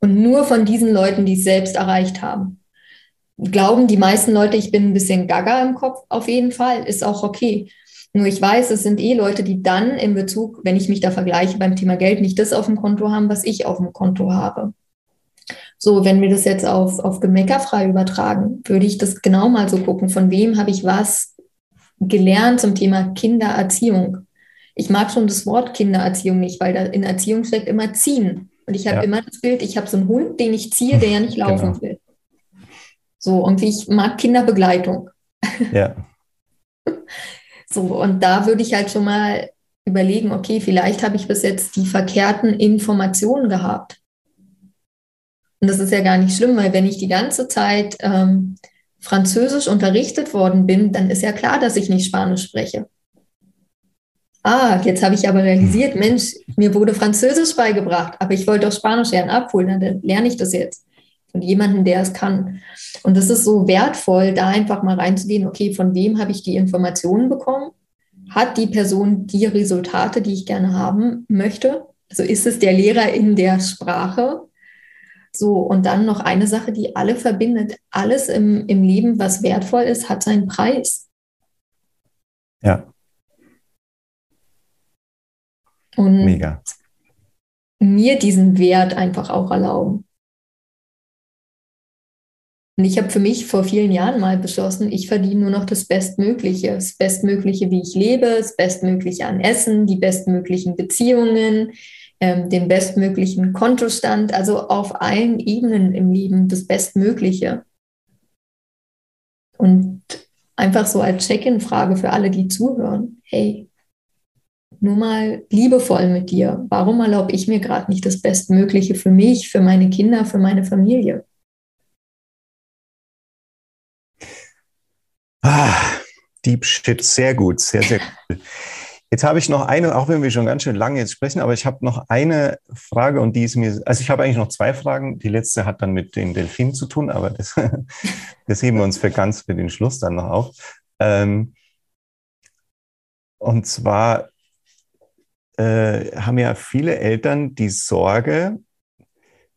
Und nur von diesen Leuten, die es selbst erreicht haben. Glauben die meisten Leute, ich bin ein bisschen gaga im Kopf, auf jeden Fall, ist auch okay. Nur ich weiß, es sind eh Leute, die dann in Bezug, wenn ich mich da vergleiche beim Thema Geld, nicht das auf dem Konto haben, was ich auf dem Konto habe. So, wenn wir das jetzt auf, auf gemeckerfrei übertragen, würde ich das genau mal so gucken, von wem habe ich was gelernt zum Thema Kindererziehung. Ich mag schon das Wort Kindererziehung nicht, weil da in Erziehung steckt immer ziehen. Und ich habe ja. immer das Bild, ich habe so einen Hund, den ich ziehe, der ja nicht laufen genau. will. So, und ich mag Kinderbegleitung. Ja. so, und da würde ich halt schon mal überlegen, okay, vielleicht habe ich bis jetzt die verkehrten Informationen gehabt. Und das ist ja gar nicht schlimm, weil wenn ich die ganze Zeit ähm, Französisch unterrichtet worden bin, dann ist ja klar, dass ich nicht Spanisch spreche. Ah, jetzt habe ich aber realisiert, Mensch, mir wurde Französisch beigebracht, aber ich wollte auch Spanisch lernen, abholen, dann lerne ich das jetzt von jemandem, der es kann. Und das ist so wertvoll, da einfach mal reinzugehen, okay, von wem habe ich die Informationen bekommen? Hat die Person die Resultate, die ich gerne haben möchte? Also ist es der Lehrer in der Sprache so, und dann noch eine Sache, die alle verbindet. Alles im, im Leben, was wertvoll ist, hat seinen Preis. Ja. Und Mega. mir diesen Wert einfach auch erlauben. Und ich habe für mich vor vielen Jahren mal beschlossen, ich verdiene nur noch das Bestmögliche. Das Bestmögliche, wie ich lebe, das Bestmögliche an Essen, die bestmöglichen Beziehungen, ähm, den bestmöglichen Kontostand, also auf allen Ebenen im Leben das Bestmögliche. Und einfach so als Check-in-Frage für alle, die zuhören, hey, nur mal liebevoll mit dir. Warum erlaube ich mir gerade nicht das Bestmögliche für mich, für meine Kinder, für meine Familie? Ah, Deep Shit, sehr gut, sehr, sehr gut. Jetzt habe ich noch eine, auch wenn wir schon ganz schön lange jetzt sprechen, aber ich habe noch eine Frage und die ist mir, also ich habe eigentlich noch zwei Fragen. Die letzte hat dann mit den Delfinen zu tun, aber das, das heben wir uns für ganz für den Schluss dann noch auf. Ähm, und zwar äh, haben ja viele Eltern die Sorge,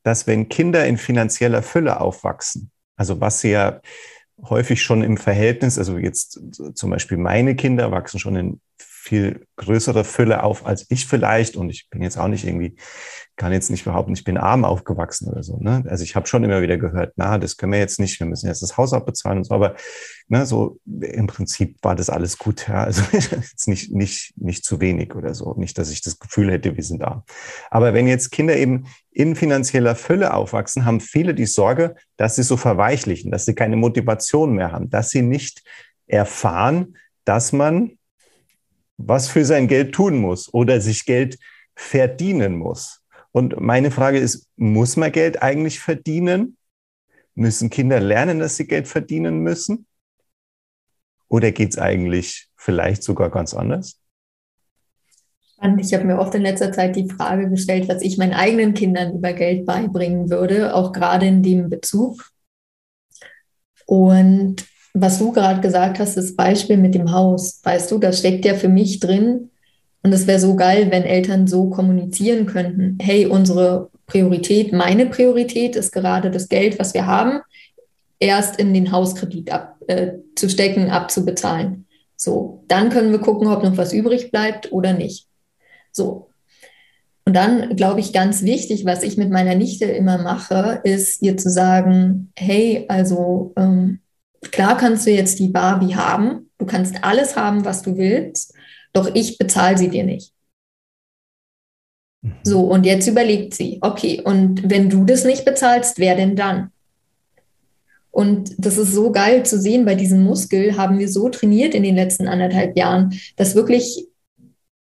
dass wenn Kinder in finanzieller Fülle aufwachsen, also was sie ja häufig schon im Verhältnis, also jetzt zum Beispiel meine Kinder wachsen schon in viel größere Fülle auf als ich vielleicht. Und ich bin jetzt auch nicht irgendwie, kann jetzt nicht behaupten, ich bin arm aufgewachsen oder so. Ne? Also ich habe schon immer wieder gehört, na, das können wir jetzt nicht, wir müssen jetzt das Haus abbezahlen und so. Aber ne, so im Prinzip war das alles gut. Ja? Also jetzt nicht, nicht, nicht zu wenig oder so. Nicht, dass ich das Gefühl hätte, wir sind arm. Aber wenn jetzt Kinder eben in finanzieller Fülle aufwachsen, haben viele die Sorge, dass sie so verweichlichen, dass sie keine Motivation mehr haben, dass sie nicht erfahren, dass man was für sein Geld tun muss oder sich Geld verdienen muss. Und meine Frage ist, muss man Geld eigentlich verdienen? Müssen Kinder lernen, dass sie Geld verdienen müssen? Oder geht es eigentlich vielleicht sogar ganz anders? Ich habe mir oft in letzter Zeit die Frage gestellt, was ich meinen eigenen Kindern über Geld beibringen würde, auch gerade in dem Bezug. Und was du gerade gesagt hast, das Beispiel mit dem Haus, weißt du, das steckt ja für mich drin. Und es wäre so geil, wenn Eltern so kommunizieren könnten. Hey, unsere Priorität, meine Priorität ist gerade das Geld, was wir haben, erst in den Hauskredit ab, äh, zu stecken, abzubezahlen. So, dann können wir gucken, ob noch was übrig bleibt oder nicht. So. Und dann glaube ich ganz wichtig, was ich mit meiner Nichte immer mache, ist ihr zu sagen, hey, also ähm, klar kannst du jetzt die Barbie haben, du kannst alles haben, was du willst, doch ich bezahle sie dir nicht. Mhm. So, und jetzt überlegt sie, okay, und wenn du das nicht bezahlst, wer denn dann? Und das ist so geil zu sehen, bei diesem Muskel haben wir so trainiert in den letzten anderthalb Jahren, dass wirklich,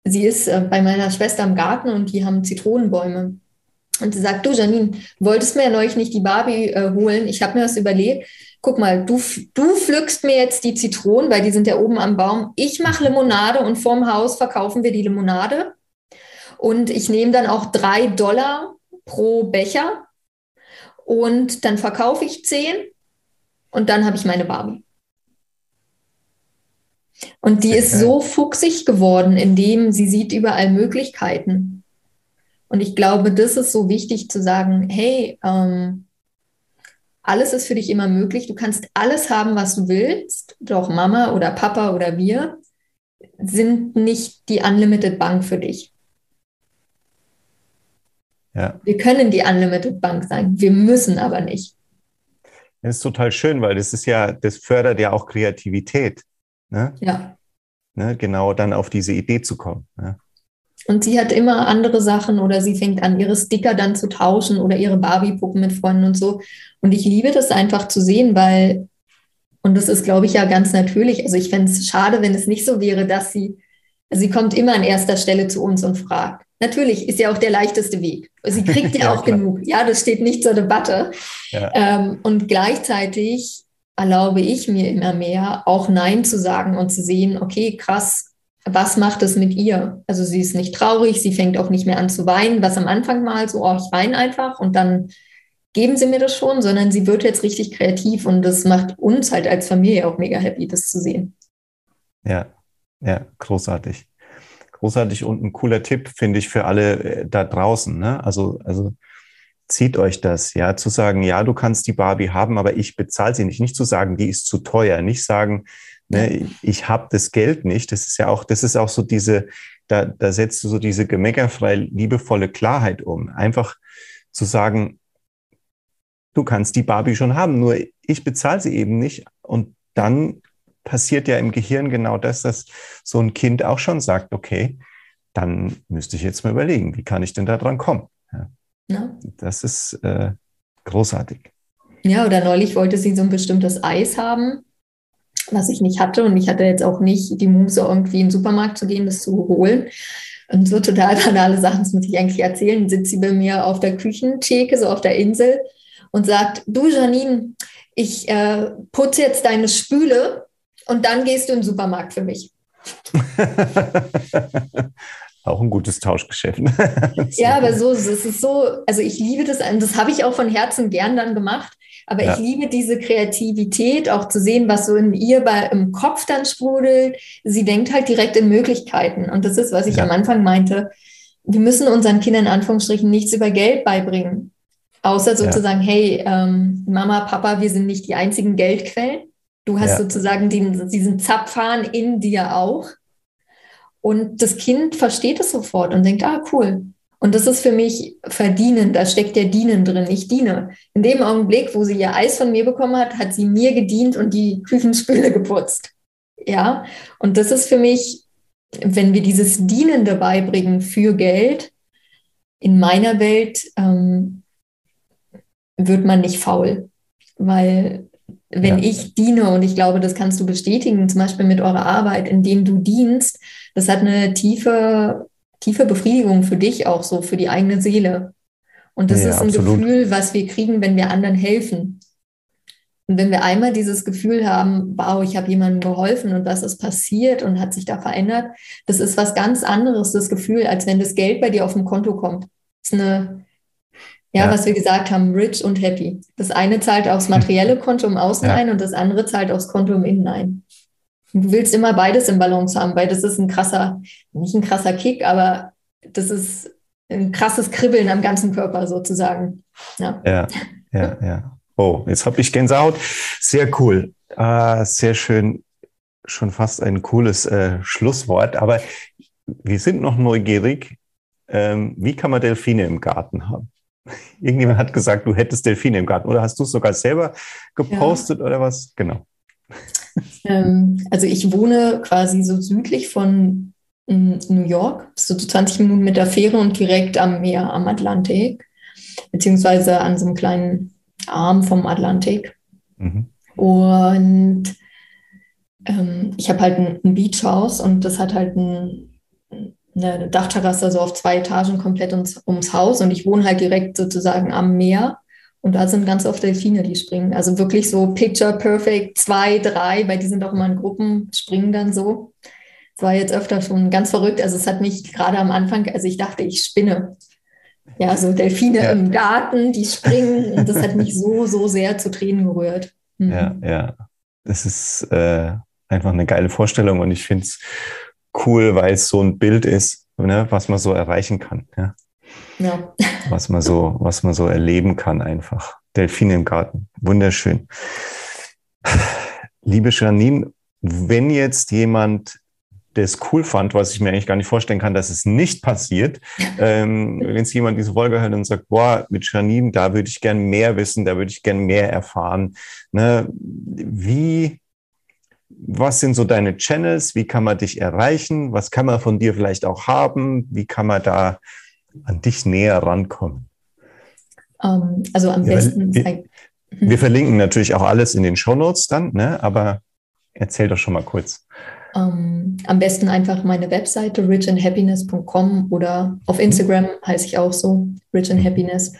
sie ist äh, bei meiner Schwester im Garten und die haben Zitronenbäume. Und sie sagt, du Janine, wolltest mir ja neulich nicht die Barbie äh, holen, ich habe mir was überlegt, guck mal, du, du pflückst mir jetzt die Zitronen, weil die sind ja oben am Baum. Ich mache Limonade und vorm Haus verkaufen wir die Limonade. Und ich nehme dann auch drei Dollar pro Becher und dann verkaufe ich zehn und dann habe ich meine Barbie. Und die ist so fuchsig geworden, indem sie sieht überall Möglichkeiten. Und ich glaube, das ist so wichtig zu sagen, hey, ähm, alles ist für dich immer möglich. Du kannst alles haben, was du willst. Doch Mama oder Papa oder wir sind nicht die Unlimited Bank für dich. Ja. Wir können die Unlimited Bank sein. Wir müssen aber nicht. Das ist total schön, weil das ist ja, das fördert ja auch Kreativität. Ne? Ja. Ne? Genau dann auf diese Idee zu kommen. Ne? Und sie hat immer andere Sachen oder sie fängt an, ihre Sticker dann zu tauschen oder ihre Barbie-Puppen mit Freunden und so. Und ich liebe das einfach zu sehen, weil, und das ist, glaube ich, ja ganz natürlich. Also ich fände es schade, wenn es nicht so wäre, dass sie, also sie kommt immer an erster Stelle zu uns und fragt. Natürlich ist ja auch der leichteste Weg. Sie kriegt ja, ja auch klar. genug. Ja, das steht nicht zur Debatte. Ja. Ähm, und gleichzeitig erlaube ich mir immer mehr, auch Nein zu sagen und zu sehen, okay, krass, was macht es mit ihr? Also sie ist nicht traurig, sie fängt auch nicht mehr an zu weinen, was am Anfang mal so, oh, ich weine einfach und dann geben sie mir das schon, sondern sie wird jetzt richtig kreativ und das macht uns halt als Familie auch mega happy, das zu sehen. Ja, ja, großartig. Großartig und ein cooler Tipp, finde ich, für alle äh, da draußen. Ne? Also, also zieht euch das, ja, zu sagen, ja, du kannst die Barbie haben, aber ich bezahle sie nicht. Nicht zu sagen, die ist zu teuer, nicht sagen, Ne, ich habe das Geld nicht. Das ist ja auch, das ist auch so diese, da, da setzt du so diese gemeckerfrei liebevolle Klarheit um. Einfach zu sagen, du kannst die Barbie schon haben, nur ich bezahle sie eben nicht. Und dann passiert ja im Gehirn genau das, dass so ein Kind auch schon sagt, okay, dann müsste ich jetzt mal überlegen, wie kann ich denn da dran kommen? Ja. Ja. Das ist äh, großartig. Ja, oder neulich wollte sie so ein bestimmtes Eis haben was ich nicht hatte. Und ich hatte jetzt auch nicht die Muße, irgendwie in den Supermarkt zu gehen, das zu holen. Und so total banale Sachen, das muss ich eigentlich erzählen. Sitzt sie bei mir auf der Küchentheke, so auf der Insel, und sagt: Du, Janine, ich äh, putze jetzt deine Spüle und dann gehst du in den Supermarkt für mich. Auch ein gutes Tauschgeschäft. ja, aber so, es ist so, also ich liebe das, das habe ich auch von Herzen gern dann gemacht. Aber ja. ich liebe diese Kreativität, auch zu sehen, was so in ihr bei, im Kopf dann sprudelt. Sie denkt halt direkt in Möglichkeiten. Und das ist, was ich ja. am Anfang meinte. Wir müssen unseren Kindern in Anführungsstrichen nichts über Geld beibringen. Außer sozusagen, ja. hey, ähm, Mama, Papa, wir sind nicht die einzigen Geldquellen. Du hast sozusagen den, diesen Zapfhahn in dir auch. Und das Kind versteht es sofort und denkt, ah, cool. Und das ist für mich verdienen, da steckt der Dienen drin. Ich diene. In dem Augenblick, wo sie ihr Eis von mir bekommen hat, hat sie mir gedient und die Küchenspüle geputzt. Ja, und das ist für mich, wenn wir dieses Dienende beibringen für Geld, in meiner Welt ähm, wird man nicht faul. Weil wenn ja. ich diene, und ich glaube, das kannst du bestätigen, zum Beispiel mit eurer Arbeit, indem du dienst, das hat eine tiefe, tiefe Befriedigung für dich auch so, für die eigene Seele. Und das ja, ist ein absolut. Gefühl, was wir kriegen, wenn wir anderen helfen. Und wenn wir einmal dieses Gefühl haben, wow, ich habe jemandem geholfen und was ist passiert und hat sich da verändert, das ist was ganz anderes, das Gefühl, als wenn das Geld bei dir auf dem Konto kommt. Das ist eine, ja, ja. was wir gesagt haben, rich und happy. Das eine zahlt aufs materielle Konto im Außen ja. ein und das andere zahlt aufs Konto im Innen ein. Du willst immer beides im Balance haben, weil das ist ein krasser, nicht ein krasser Kick, aber das ist ein krasses Kribbeln am ganzen Körper sozusagen. Ja, ja, ja. ja. Oh, jetzt habe ich Gänsehaut. Sehr cool. Ah, sehr schön. Schon fast ein cooles äh, Schlusswort. Aber wir sind noch neugierig. Ähm, wie kann man Delfine im Garten haben? Irgendjemand hat gesagt, du hättest Delfine im Garten. Oder hast du es sogar selber gepostet ja. oder was? Genau. Ähm, also ich wohne quasi so südlich von mm, New York, so 20 Minuten mit der Fähre und direkt am Meer, am Atlantik, beziehungsweise an so einem kleinen Arm vom Atlantik. Mhm. Und ähm, ich habe halt ein, ein Beachhaus und das hat halt ein, eine Dachterrasse so auf zwei Etagen komplett ums, ums Haus und ich wohne halt direkt sozusagen am Meer. Und da sind ganz oft Delfine, die springen. Also wirklich so Picture Perfect, zwei, drei, weil die sind auch immer in Gruppen, springen dann so. Das war jetzt öfter schon ganz verrückt. Also es hat mich gerade am Anfang, also ich dachte, ich spinne. Ja, so Delfine ja. im Garten, die springen. Und das hat mich so, so sehr zu Tränen gerührt. Mhm. Ja, ja. Das ist äh, einfach eine geile Vorstellung und ich finde es cool, weil es so ein Bild ist, ne, was man so erreichen kann. Ja. Ja. Was man so, was man so erleben kann einfach. Delfine im Garten. Wunderschön. Liebe Janine, wenn jetzt jemand das cool fand, was ich mir eigentlich gar nicht vorstellen kann, dass es nicht passiert. ähm, wenn es jemand diese Folge hört und sagt, boah, mit Janine, da würde ich gern mehr wissen, da würde ich gern mehr erfahren. Ne? Wie, was sind so deine Channels? Wie kann man dich erreichen? Was kann man von dir vielleicht auch haben? Wie kann man da an dich näher rankommen? Um, ähm, also am ja, besten. Wir, wir, wir, verlinken natürlich auch alles in den Show Notes dann, ne? aber erzähl doch schon mal kurz. Ähm, am besten einfach meine Webseite richandhappiness.com oder auf mhm. Instagram heiße ich auch so, Rich and Happiness.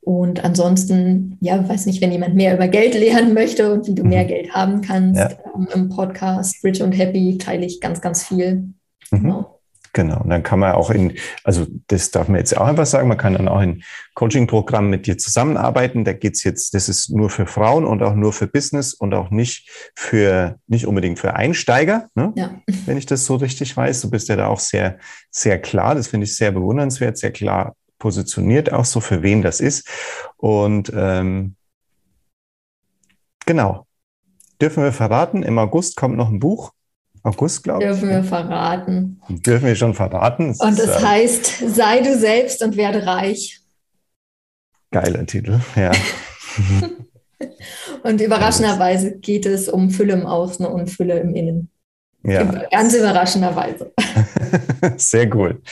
Und ansonsten, ja, weiß nicht, wenn jemand mehr über Geld lernen möchte und wie du mehr mhm. Geld haben kannst, ja. ähm, im Podcast Rich and Happy teile ich ganz, ganz viel. Mhm. Genau. Genau, und dann kann man auch in, also das darf man jetzt auch einfach sagen, man kann dann auch in Coaching-Programmen mit dir zusammenarbeiten. Da geht's jetzt, das ist nur für Frauen und auch nur für Business und auch nicht für, nicht unbedingt für Einsteiger, ne? ja. wenn ich das so richtig weiß. Du bist ja da auch sehr, sehr klar. Das finde ich sehr bewundernswert, sehr klar positioniert, auch so für wen das ist. Und ähm, genau. Dürfen wir verraten, im August kommt noch ein Buch August, glaube ich. Dürfen wir verraten. Dürfen wir schon verraten. Es und es äh, heißt, sei du selbst und werde reich. Geiler Titel, ja. und überraschenderweise geht es um Fülle im Außen und Fülle im Innen. Ja. Ganz überraschenderweise. Sehr cool.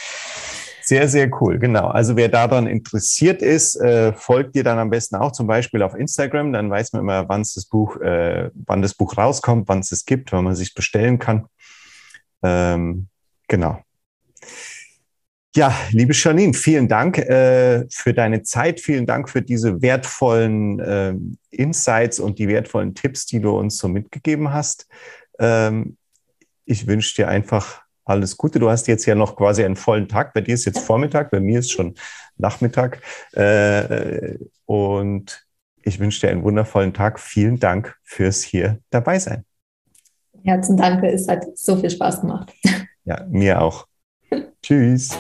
Sehr, sehr cool, genau. Also wer daran interessiert ist, äh, folgt dir dann am besten auch zum Beispiel auf Instagram. Dann weiß man immer, wann das Buch, äh, wann das Buch rauskommt, wann es es gibt, wann man sich bestellen kann. Ähm, genau. Ja, liebe Janine, vielen Dank äh, für deine Zeit. Vielen Dank für diese wertvollen äh, Insights und die wertvollen Tipps, die du uns so mitgegeben hast. Ähm, ich wünsche dir einfach alles Gute. Du hast jetzt ja noch quasi einen vollen Tag. Bei dir ist jetzt Vormittag, bei mir ist schon Nachmittag. Äh, und ich wünsche dir einen wundervollen Tag. Vielen Dank fürs hier dabei sein. Herzlichen Dank. Es hat so viel Spaß gemacht. Ja, mir auch. Tschüss.